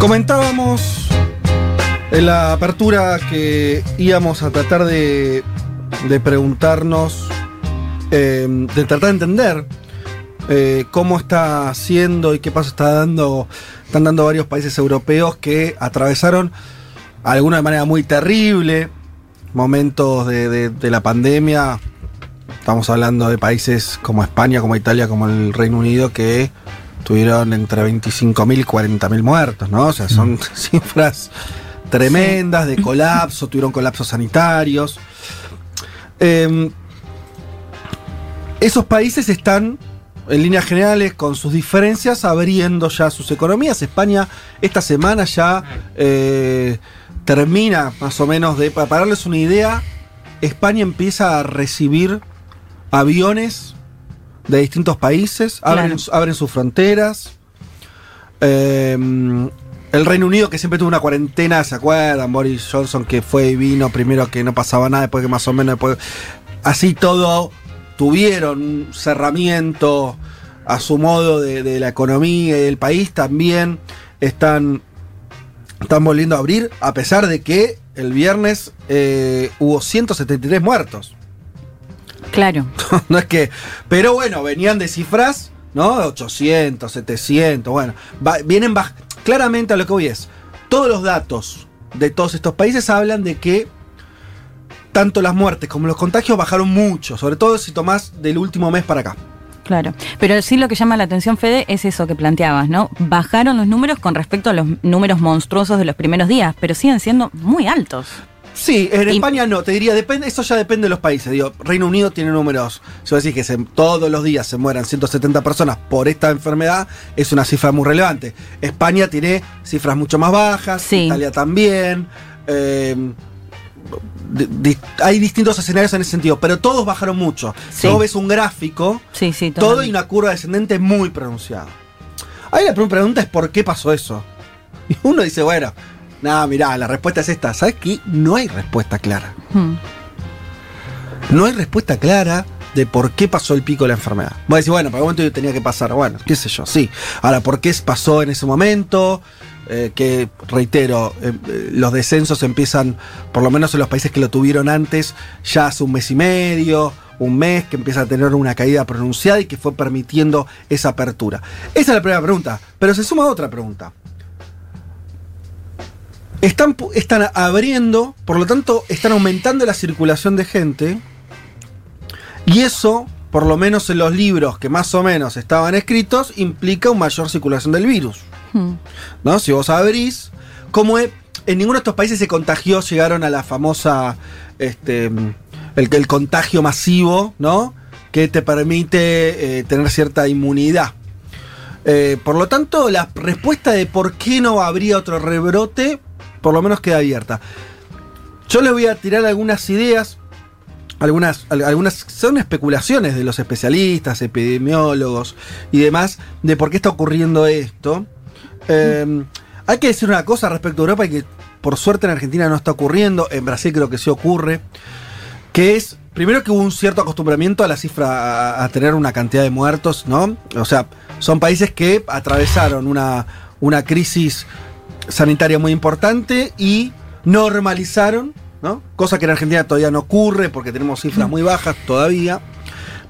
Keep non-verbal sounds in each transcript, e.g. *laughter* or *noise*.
Comentábamos en la apertura que íbamos a tratar de, preguntarnos, eh, de tratar de entender eh, cómo está haciendo y qué paso está dando, están dando varios países europeos que atravesaron, algunos de manera muy terrible, momentos de la pandemia. Estamos hablando de países como España, como Italia, como el Reino Unido, que tuvieron entre 25.000 y 40.000 muertos, ¿no? O sea, son *laughs* cifras tremendas de colapso, *laughs* tuvieron colapsos sanitarios. Eh, esos países están, en líneas generales, con sus diferencias, abriendo ya sus economías. España esta semana ya eh, termina más o menos de... Para darles una idea, España empieza a recibir aviones de distintos países, abren, abren sus fronteras. Eh, el Reino Unido, que siempre tuvo una cuarentena, ¿se acuerdan? Boris Johnson, que fue y vino primero que no pasaba nada, después que más o menos después. Así todo, tuvieron un cerramiento a su modo de, de la economía y del país. También están, están volviendo a abrir, a pesar de que el viernes eh, hubo 173 muertos. Claro. *laughs* no es que. Pero bueno, venían de cifras, ¿no? 800, 700, bueno. va- vienen baj- Claramente a lo que voy es. Todos los datos de todos estos países hablan de que tanto las muertes como los contagios bajaron mucho, sobre todo si tomás del último mes para acá. Claro, pero sí lo que llama la atención, Fede, es eso que planteabas, ¿no? Bajaron los números con respecto a los números monstruosos de los primeros días, pero siguen siendo muy altos. Sí, en Y- España no, te diría, depende, eso ya depende de los países. Digo, Reino Unido tiene números, si vos decís que se- todos los días se mueran 170 personas por esta enfermedad, es una cifra muy relevante. España tiene cifras mucho más bajas, Sí. Italia también. eh, di- di- hay distintos escenarios en ese sentido, pero todos bajaron mucho. Si Sí. ves un gráfico, Sí, sí, todo y una curva descendente muy pronunciada. Ahí la primera pregunta es ¿por qué pasó eso? *laughs* Y uno dice, bueno, nada, mirá, la respuesta es esta. ¿Sabes qué? No hay respuesta clara. Hmm. No hay respuesta clara de por qué pasó el pico de la enfermedad. Voy a decir, bueno, para el momento tenía que pasar. Bueno, qué sé yo, sí. Ahora, ¿por qué pasó en ese momento? Eh, que, reitero, eh, eh, los descensos empiezan, por lo menos en los países que lo tuvieron antes, ya hace un mes y medio, un mes, que empieza a tener una caída pronunciada y que fue permitiendo esa apertura. Esa es la primera pregunta. Pero se suma otra pregunta. Están, están abriendo, por lo tanto, están aumentando la circulación de gente. Y eso, por lo menos en los libros que más o menos estaban escritos, implica una mayor circulación del virus. Hmm. ¿No? Si vos abrís, como es- en ninguno de estos países se contagió, llegaron a la famosa, este, el, el contagio masivo, ¿no? Que te permite eh, tener cierta inmunidad. Eh, por lo tanto, la respuesta de por qué no habría otro rebrote, por lo menos queda abierta. Yo les voy a tirar algunas ideas, algunas, al- algunas son especulaciones de los especialistas, epidemiólogos y demás, de por qué está ocurriendo esto. Eh, hay que decir una cosa respecto a Europa y que por suerte en Argentina no está ocurriendo, en Brasil creo que sí ocurre, que es, primero que hubo un cierto acostumbramiento a la cifra, a, a tener una cantidad de muertos, ¿no? O sea, son países que atravesaron una, una crisis sanitaria muy importante y normalizaron, ¿no? Cosa que en Argentina todavía no ocurre porque tenemos cifras muy bajas todavía,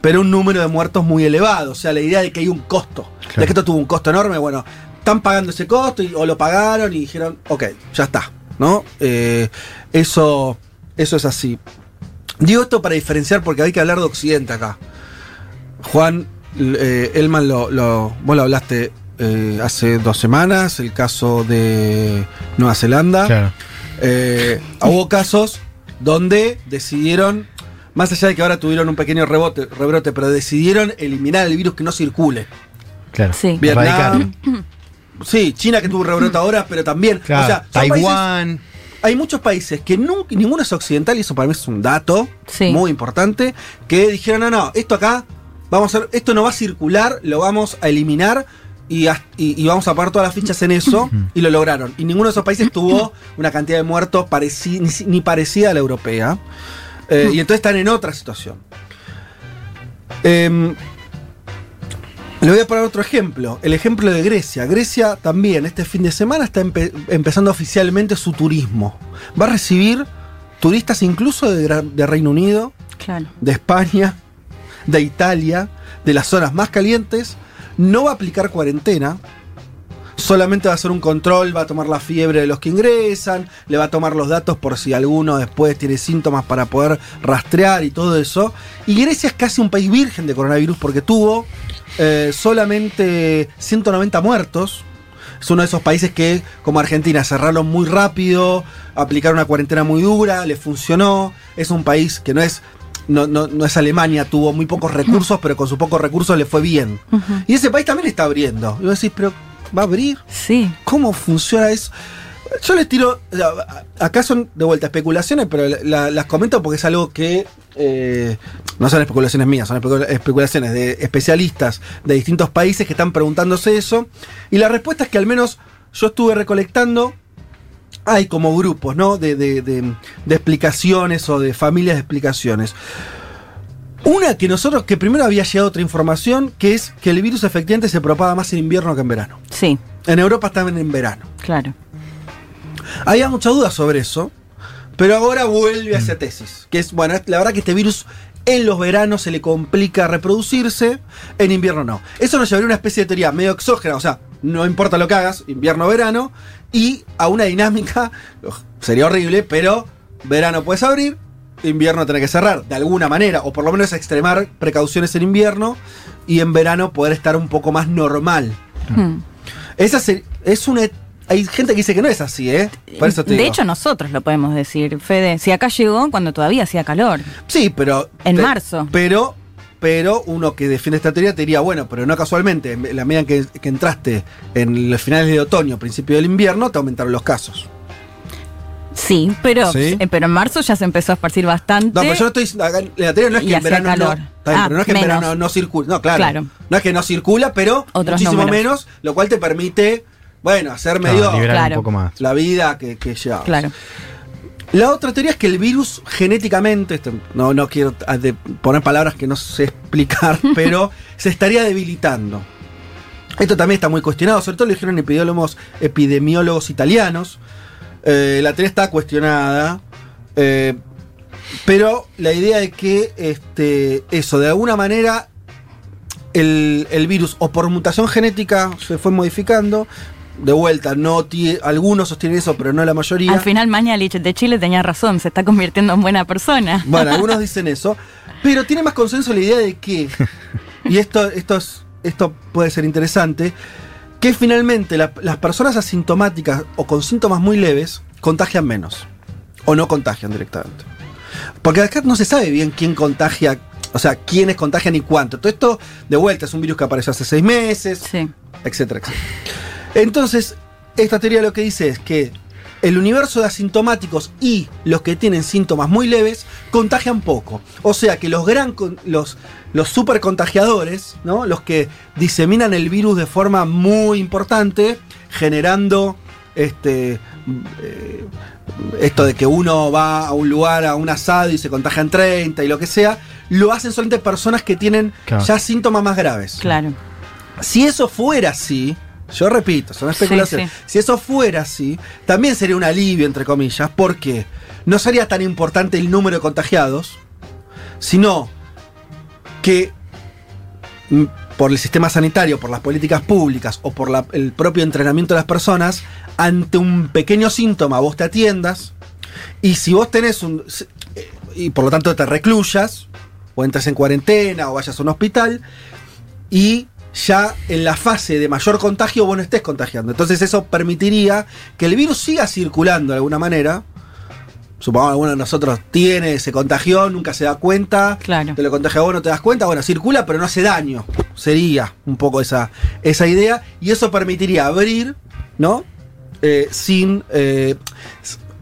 pero un número de muertos muy elevado. O sea, la idea de que hay un costo, de que esto tuvo un costo enorme, bueno, están pagando ese costo y- o lo pagaron y dijeron, ok, ya está, ¿no? Eh, eso, eso es así. Digo esto para diferenciar porque hay que hablar de Occidente acá. Juan, eh, Elman, lo, lo- vos lo hablaste eh, hace dos semanas, el caso de Nueva Zelanda. Claro. Eh, hubo casos donde decidieron, más allá de que ahora tuvieron un pequeño rebote, rebrote, pero decidieron eliminar el virus que no circule. Claro. Sí. Vietnam. Sí, China que tuvo un rebrote ahora, pero también. Claro, o sea, países- Taiwán. hay muchos países que nunca, ninguno es occidental, y eso para mí es un dato Sí. muy importante, que dijeron, no, no, esto acá, vamos a esto no va a circular, lo vamos a eliminar y, as- y- y vamos a pagar todas las fichas en eso, y lo lograron. Y ninguno de esos países tuvo *laughs* una cantidad de muertos pareci- ni, parecida a la europea. Eh, y entonces están en otra situación. Em, le voy a poner otro ejemplo, el ejemplo de Grecia. Grecia también este fin de semana está empe- empezando oficialmente su turismo. Va a recibir turistas incluso de, de Reino Unido, Claro. de España, de Italia, de las zonas más calientes. No va a aplicar cuarentena. Solamente va a hacer un control, va a tomar la fiebre de los que ingresan, le va a tomar los datos por si alguno después tiene síntomas para poder rastrear y todo eso. Y Grecia es casi un país virgen de coronavirus porque tuvo eh, solamente 190 muertos. Es uno de esos países que, como Argentina, cerraron muy rápido, aplicaron una cuarentena muy dura, le funcionó. Es un país que no es, no, no- no es Alemania, tuvo muy pocos recursos, pero con sus pocos recursos le fue bien. Y ese país también está abriendo. Y vos decís, pero ¿va a abrir? Sí. ¿Cómo funciona eso? Yo les tiro. Acá son de vuelta especulaciones, pero la- la- las comento porque es algo que. eh, no son especulaciones mías, son especula- especulaciones de especialistas de distintos países que están preguntándose eso. Y la respuesta es que al menos yo estuve recolectando. Hay como grupos, ¿no? De, de- de- de explicaciones o de familias de explicaciones. Una que nosotros, que primero había llegado otra información, que es que el virus efectivamente se propaga más en invierno que en verano. Sí, En Europa estaban en verano. claro. Había mucha duda sobre eso, pero ahora vuelve a esa tesis. Que es, bueno, la verdad que este virus en los veranos se le complica reproducirse, en invierno no. Eso nos llevaría a una especie de teoría medio exógena, o sea, no importa lo que hagas, invierno o verano, y a una dinámica, *laughs* sería horrible, pero verano puedes abrir, invierno tenés que cerrar, de alguna manera, o por lo menos extremar precauciones en invierno, y en verano poder estar un poco más normal. Hmm. Esa se- es una. Hay gente que dice que no es así, ¿eh? Por eso te de digo. hecho, nosotros lo podemos decir, Fede. Si acá llegó cuando todavía hacía calor. Sí, pero. En pe- marzo. Pero. Pero uno que defiende esta teoría te diría, bueno, pero no casualmente, en la medida que, que entraste en los finales de otoño, principio del invierno, te aumentaron los casos. Sí, pero, Sí. eh, pero en marzo ya se empezó a esparcir bastante. No, pero yo no estoy. acá, La teoría no es Y que en hacía verano calor. no. está bien, Ah, pero no es que menos. en verano no circula. No, claro, Claro. No es que no circula, pero Otros muchísimo números. menos, lo cual te permite, bueno, hacer medio liberar Claro. un poco más. la vida que, que llevamos. Claro. La otra teoría es que el virus genéticamente, esto, no, no quiero ah, poner palabras que no sé explicar, *laughs* pero se estaría debilitando. Esto también está muy cuestionado, sobre todo lo dijeron epidemiólogos, epidemiólogos italianos. Eh, la teoría está cuestionada, eh, pero la idea de que este, eso, de alguna manera, el, el virus o por mutación genética se fue modificando. De vuelta, no algunos sostienen eso, pero no la mayoría. Al final, Mañalich de Chile tenía razón, se está convirtiendo en buena persona. Bueno, algunos *laughs* dicen eso, pero tiene más consenso la idea de que, y esto, esto, es- esto puede ser interesante, que finalmente la- las personas asintomáticas o con síntomas muy leves contagian menos, o no contagian directamente. Porque acá no se sabe bien quién contagia, o sea, quiénes contagian y cuánto. Todo esto, de vuelta, es un virus que apareció hace seis meses, Sí. etcétera, etcétera. Entonces, esta teoría lo que dice es que el universo de asintomáticos y los que tienen síntomas muy leves contagian poco. O sea que los gran los, los super contagiadores, ¿no? Los que diseminan el virus de forma muy importante, generando este eh, esto de que uno va a un lugar, a un asado y se contagian 30 y lo que sea, lo hacen solamente personas que tienen Claro. ya síntomas más graves. Claro. Si eso fuera así, yo repito, son especulaciones. Sí, sí. Si eso fuera así, también sería un alivio, entre comillas, porque no sería tan importante el número de contagiados, sino que mm, por el sistema sanitario, por las políticas públicas o por la- el propio entrenamiento de las personas, ante un pequeño síntoma vos te atiendas y si vos tenés un... eh, y por lo tanto te recluyas, o entres en cuarentena o vayas a un hospital, y ya en la fase de mayor contagio vos no estés contagiando. Entonces eso permitiría que el virus siga circulando de alguna manera, supongamos alguno de nosotros tiene, se contagió, nunca se da cuenta, Claro. te lo contagia vos, no te das cuenta, bueno, circula, pero no hace daño. Sería un poco esa, esa idea. Y eso permitiría abrir, ¿no? Eh, sin. eh,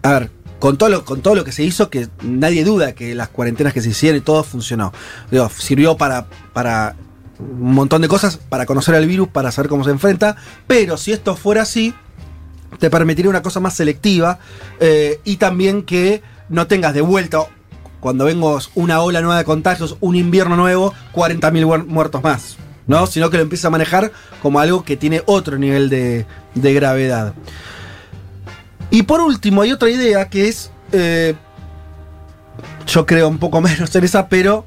a ver, con todo, lo, con todo lo que se hizo, que nadie duda que las cuarentenas que se hicieron y todo funcionó. Digo, sirvió para, para un montón de cosas, para conocer al virus, para saber cómo se enfrenta. Pero si esto fuera así, te permitiría una cosa más selectiva eh, y también que no tengas de vuelta, cuando vengos una ola nueva de contagios, un invierno nuevo, 40.000 muer- muertos más. ¿no? Sino que lo empieces a manejar como algo que tiene otro nivel de, de gravedad. Y por último, hay otra idea que es. eh, yo creo un poco *laughs* menos en esa, pero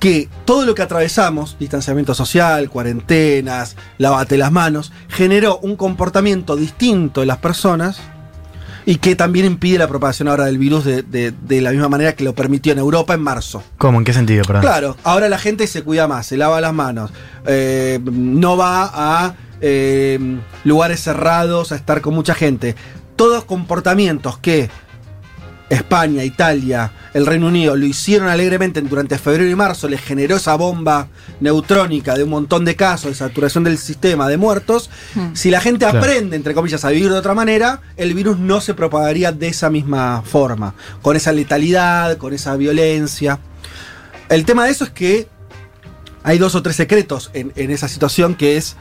que todo lo que atravesamos, distanciamiento social, cuarentenas, lavate las manos, generó un comportamiento distinto en las personas y que también impide la propagación ahora del virus de, de- de la misma manera que lo permitió en Europa en marzo. ¿Cómo? ¿En qué sentido? Perdón. Claro, ahora la gente se cuida más, se lava las manos, eh, no va a eh, lugares cerrados a estar con mucha gente. Todos comportamientos que España, Italia, el Reino Unido lo hicieron alegremente durante febrero y marzo, les generó esa bomba neutrónica de un montón de casos, de saturación del sistema, de muertos. Hmm. Si la gente Claro. aprende, entre comillas, a vivir de otra manera, el virus no se propagaría de esa misma forma, con esa letalidad, con esa violencia. El tema de eso es que hay dos o tres secretos en, en esa situación que es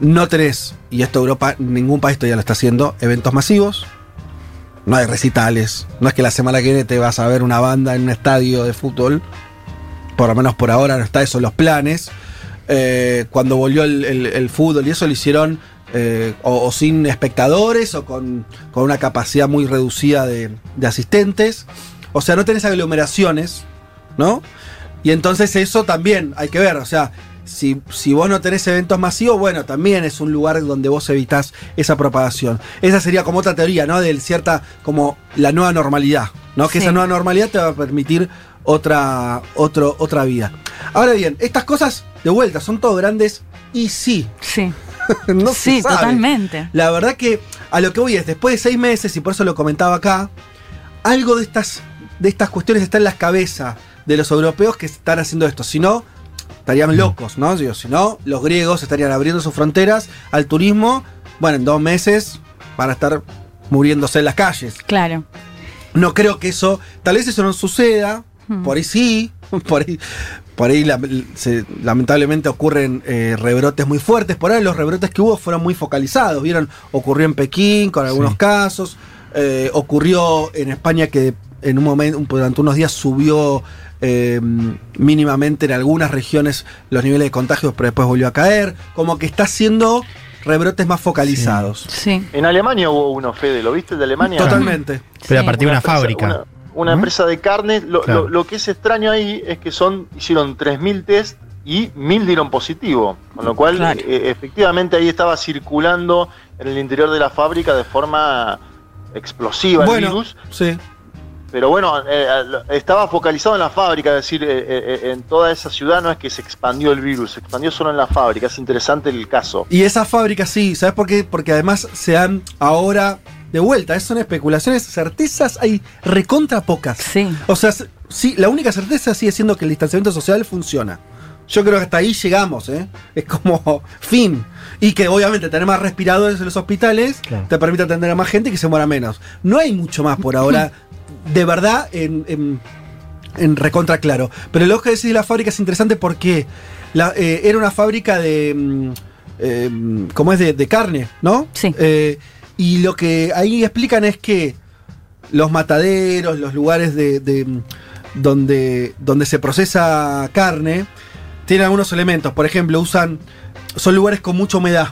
no tenés, y esto Europa, ningún país todavía lo está haciendo, eventos masivos. No hay recitales. No es que la semana que viene te vas a ver una banda en un estadio de fútbol. Por lo menos por ahora no está eso los planes. Eh, cuando volvió el, fútbol y eso lo hicieron eh, o, o sin espectadores o con, con una capacidad muy reducida de, de asistentes. O sea, no tenés aglomeraciones, ¿no? Y entonces eso también hay que ver. O sea, si, si vos no tenés eventos masivos, bueno, también es un lugar donde vos evitás esa propagación. Esa sería como otra teoría, ¿no? De cierta, como la nueva normalidad, ¿no? Que Sí. esa nueva normalidad te va a permitir otra, otro, otra vida. Ahora bien, estas cosas, de vuelta, son todo grandes y sí, Sí, *laughs* no se sí, sabe. totalmente. La verdad que a lo que voy es, después de seis meses, y por eso lo comentaba acá, algo de estas, de estas cuestiones está en las cabezas de los europeos que están haciendo esto. Si no, estarían locos, ¿no? Digo, si no, los griegos estarían abriendo sus fronteras al turismo. Bueno, en dos meses van a estar muriéndose en las calles. Claro. No creo que eso, tal vez eso no suceda, Hmm. por ahí sí, *laughs* por ahí, por ahí la- se- lamentablemente ocurren eh, rebrotes muy fuertes, por ahí los rebrotes que hubo fueron muy focalizados, vieron, ocurrió en Pekín con algunos Sí. casos, eh, ocurrió en España que en un momento, durante unos días subió eh, mínimamente en algunas regiones los niveles de contagios, pero después volvió a caer, como que está haciendo rebrotes más focalizados. Sí. En Alemania hubo uno, Fede, ¿lo viste de Alemania? Totalmente. Pero a Sí. partir de una fábrica. Una, una ¿Mm? empresa de carne. Lo, Claro. lo- lo que es extraño ahí es que son hicieron 3.000 test y 1.000 dieron positivo. Con lo cual, Claro. eh, efectivamente, ahí estaba circulando en el interior de la fábrica de forma explosiva el Bueno, virus. sí. Pero bueno, eh, estaba focalizado en la fábrica, es decir, eh, eh, en toda esa ciudad no es que se expandió el virus, se expandió solo en la fábrica. Es interesante el caso. Y esas fábricas sí, ¿sabes por qué? Porque además se han ahora de vuelta, esas son especulaciones, certezas hay recontra pocas. Sí. O sea, sí, la única certeza sigue siendo que el distanciamiento social funciona. Yo creo que hasta ahí llegamos, ¿eh? Es como *laughs* fin. Y que obviamente tener más respiradores en los hospitales Claro. te permite atender a más gente y que se muera menos. No hay mucho más por ahora, *laughs* de verdad, en, en- en recontra claro. Pero lo que decís de la fábrica es interesante porque la- eh, era una fábrica de. mm, eh, ¿Cómo es? De, de carne, ¿no? Sí. Eh, y lo que ahí explican es que los mataderos, los lugares de, de, mm, donde, donde se procesa carne, tienen algunos elementos. Por ejemplo, usan. Son lugares con mucha humedad.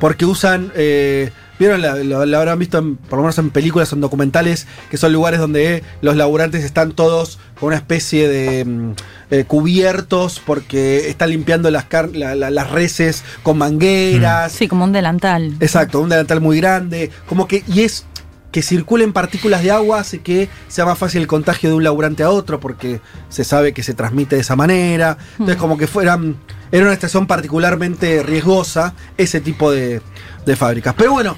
Porque usan. eh, Vieron, la- lo, lo habrán visto en- por lo menos en películas o en documentales, que son lugares donde los laburantes están todos con una especie de mm, eh, cubiertos porque están limpiando las, la- la- las reses con mangueras. Sí, como un delantal. Exacto, un delantal muy grande. Como que. Y es que circulen partículas de agua hace que sea más fácil el contagio de un laburante a otro porque se sabe que se transmite de esa manera. Entonces, Mm. como que fueran. Era una estación particularmente riesgosa ese tipo de, de fábricas. Pero bueno,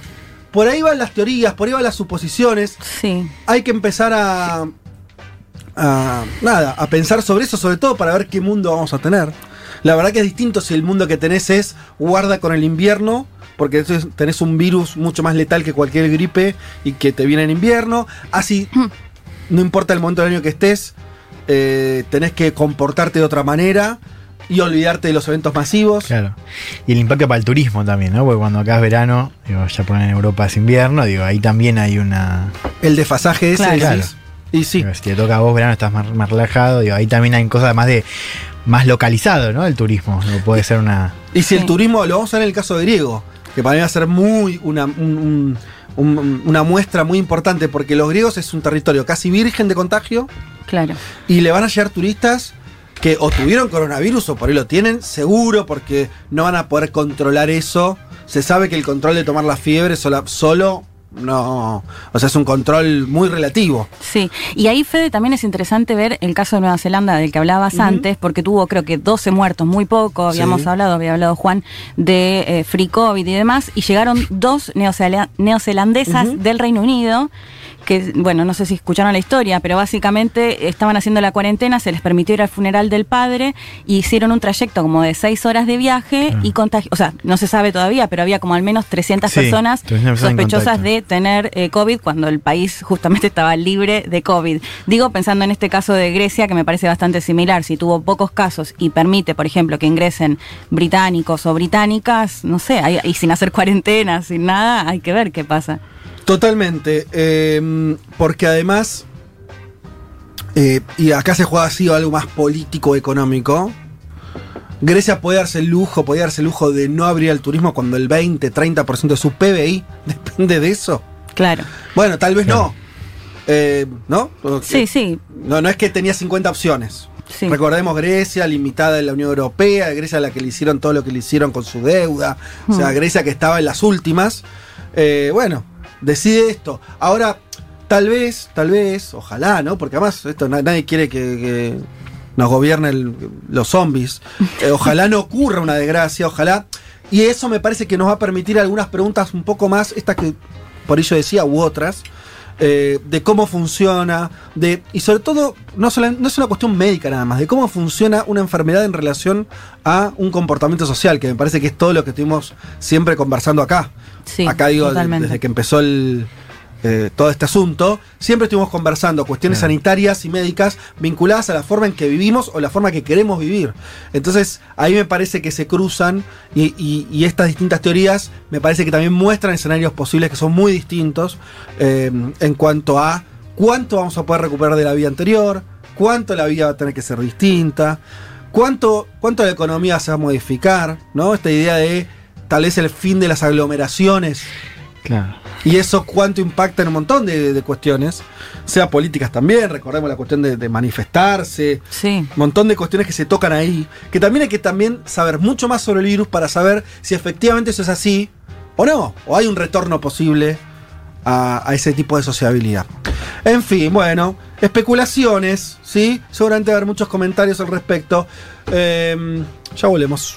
por ahí van las teorías, por ahí van las suposiciones. Sí. Hay que empezar a, a- nada, a pensar sobre eso, sobre todo para ver qué mundo vamos a tener. La verdad que es distinto si el mundo que tenés es guarda con el invierno, porque tenés un virus mucho más letal que cualquier gripe y que te viene en invierno. Así, *clears throat* no importa el momento del año que estés, eh, tenés que comportarte de otra manera y olvidarte de los eventos masivos. Claro. Y el impacto para el turismo también, ¿no? Porque cuando acá es verano, digo, ya ponen en Europa es invierno, digo, ahí también hay una. El desfasaje ese, Claro. decís. Y sí. digo, si te toca a vos verano, estás más, más relajado, digo, ahí también hay cosas más de. más localizado, ¿no? El turismo. Digo, puede ser una. Y si el turismo, lo vamos a ver en el caso de griego, que para mí va a ser muy una, un- un- un- una muestra muy importante, porque los griegos es un territorio casi virgen de contagio Claro. y le van a llegar turistas que o tuvieron coronavirus o por ahí lo tienen, seguro, porque no van a poder controlar eso. Se sabe que el control de tomar la fiebre sola- solo no. O sea, es un control muy relativo. Sí, y ahí Fede también es interesante ver el caso de Nueva Zelanda del que hablabas antes, porque tuvo creo que 12 muertos, muy poco, habíamos Sí. hablado, había hablado Juan, de eh, Free COVID y demás, y llegaron dos neozela- neozelandesas del Reino Unido que, bueno, no sé si escucharon la historia, pero básicamente estaban haciendo la cuarentena, se les permitió ir al funeral del padre, y hicieron un trayecto como de seis horas de viaje y contagi o sea, no se sabe todavía, pero había como al menos 300 Sí, personas 300 personas en sospechosas de tener eh, COVID cuando el país justamente estaba libre de COVID. Digo, pensando en este caso de Grecia, que me parece bastante similar, si tuvo pocos casos y permite, por ejemplo, que ingresen británicos o británicas, no sé, hay- y sin hacer cuarentena, sin nada, hay que ver qué pasa. Totalmente. eh, porque además. eh, y acá se juega así algo más político, económico. Grecia puede darse el lujo, puede darse el lujo de no abrir el turismo cuando el 20, 30% de su PBI *laughs* depende de eso. Claro. Bueno, tal vez no. Eh, ¿No? Sí, sí, No, no es que tenía 50 opciones. sí. Recordemos Grecia, limitada en la Unión Europea, Grecia a la que le hicieron todo lo que le hicieron con su deuda, o sea, Mm. Grecia que estaba en las últimas. Eh, bueno, decide esto. Ahora, tal vez, tal vez, ojalá, ¿no? Porque además esto na- nadie quiere que, que nos gobiernen los zombies. Eh, ojalá no ocurra una desgracia, ojalá. Y eso me parece que nos va a permitir algunas preguntas un poco más, estas que por ello decía, u otras, eh, de cómo funciona, de y sobre todo, no, sola- no es una cuestión médica nada más, de cómo funciona una enfermedad en relación a un comportamiento social, que me parece que es todo lo que estuvimos siempre conversando acá. Sí, acá digo, totalmente. desde que empezó el, eh, todo este asunto, siempre estuvimos conversando cuestiones Claro. sanitarias y médicas vinculadas a la forma en que vivimos o la forma que queremos vivir. Entonces, ahí me parece que se cruzan y, y- y estas distintas teorías me parece que también muestran escenarios posibles que son muy distintos eh, en cuanto a cuánto vamos a poder recuperar de la vida anterior, cuánto la vida va a tener que ser distinta, cuánto, cuánto la economía se va a modificar, ¿no? Esta idea de tal vez el fin de las aglomeraciones Claro. y eso cuánto impacta en un montón de, de cuestiones, sea políticas también, recordemos la cuestión de, de manifestarse, Sí, un montón de cuestiones que se tocan ahí, que también hay que también saber mucho más sobre el virus para saber si efectivamente eso es así o no, o hay un retorno posible a, a ese tipo de sociabilidad. En fin, bueno, especulaciones, ¿sí? Seguramente va a haber muchos comentarios al respecto. Em, ya volvemos.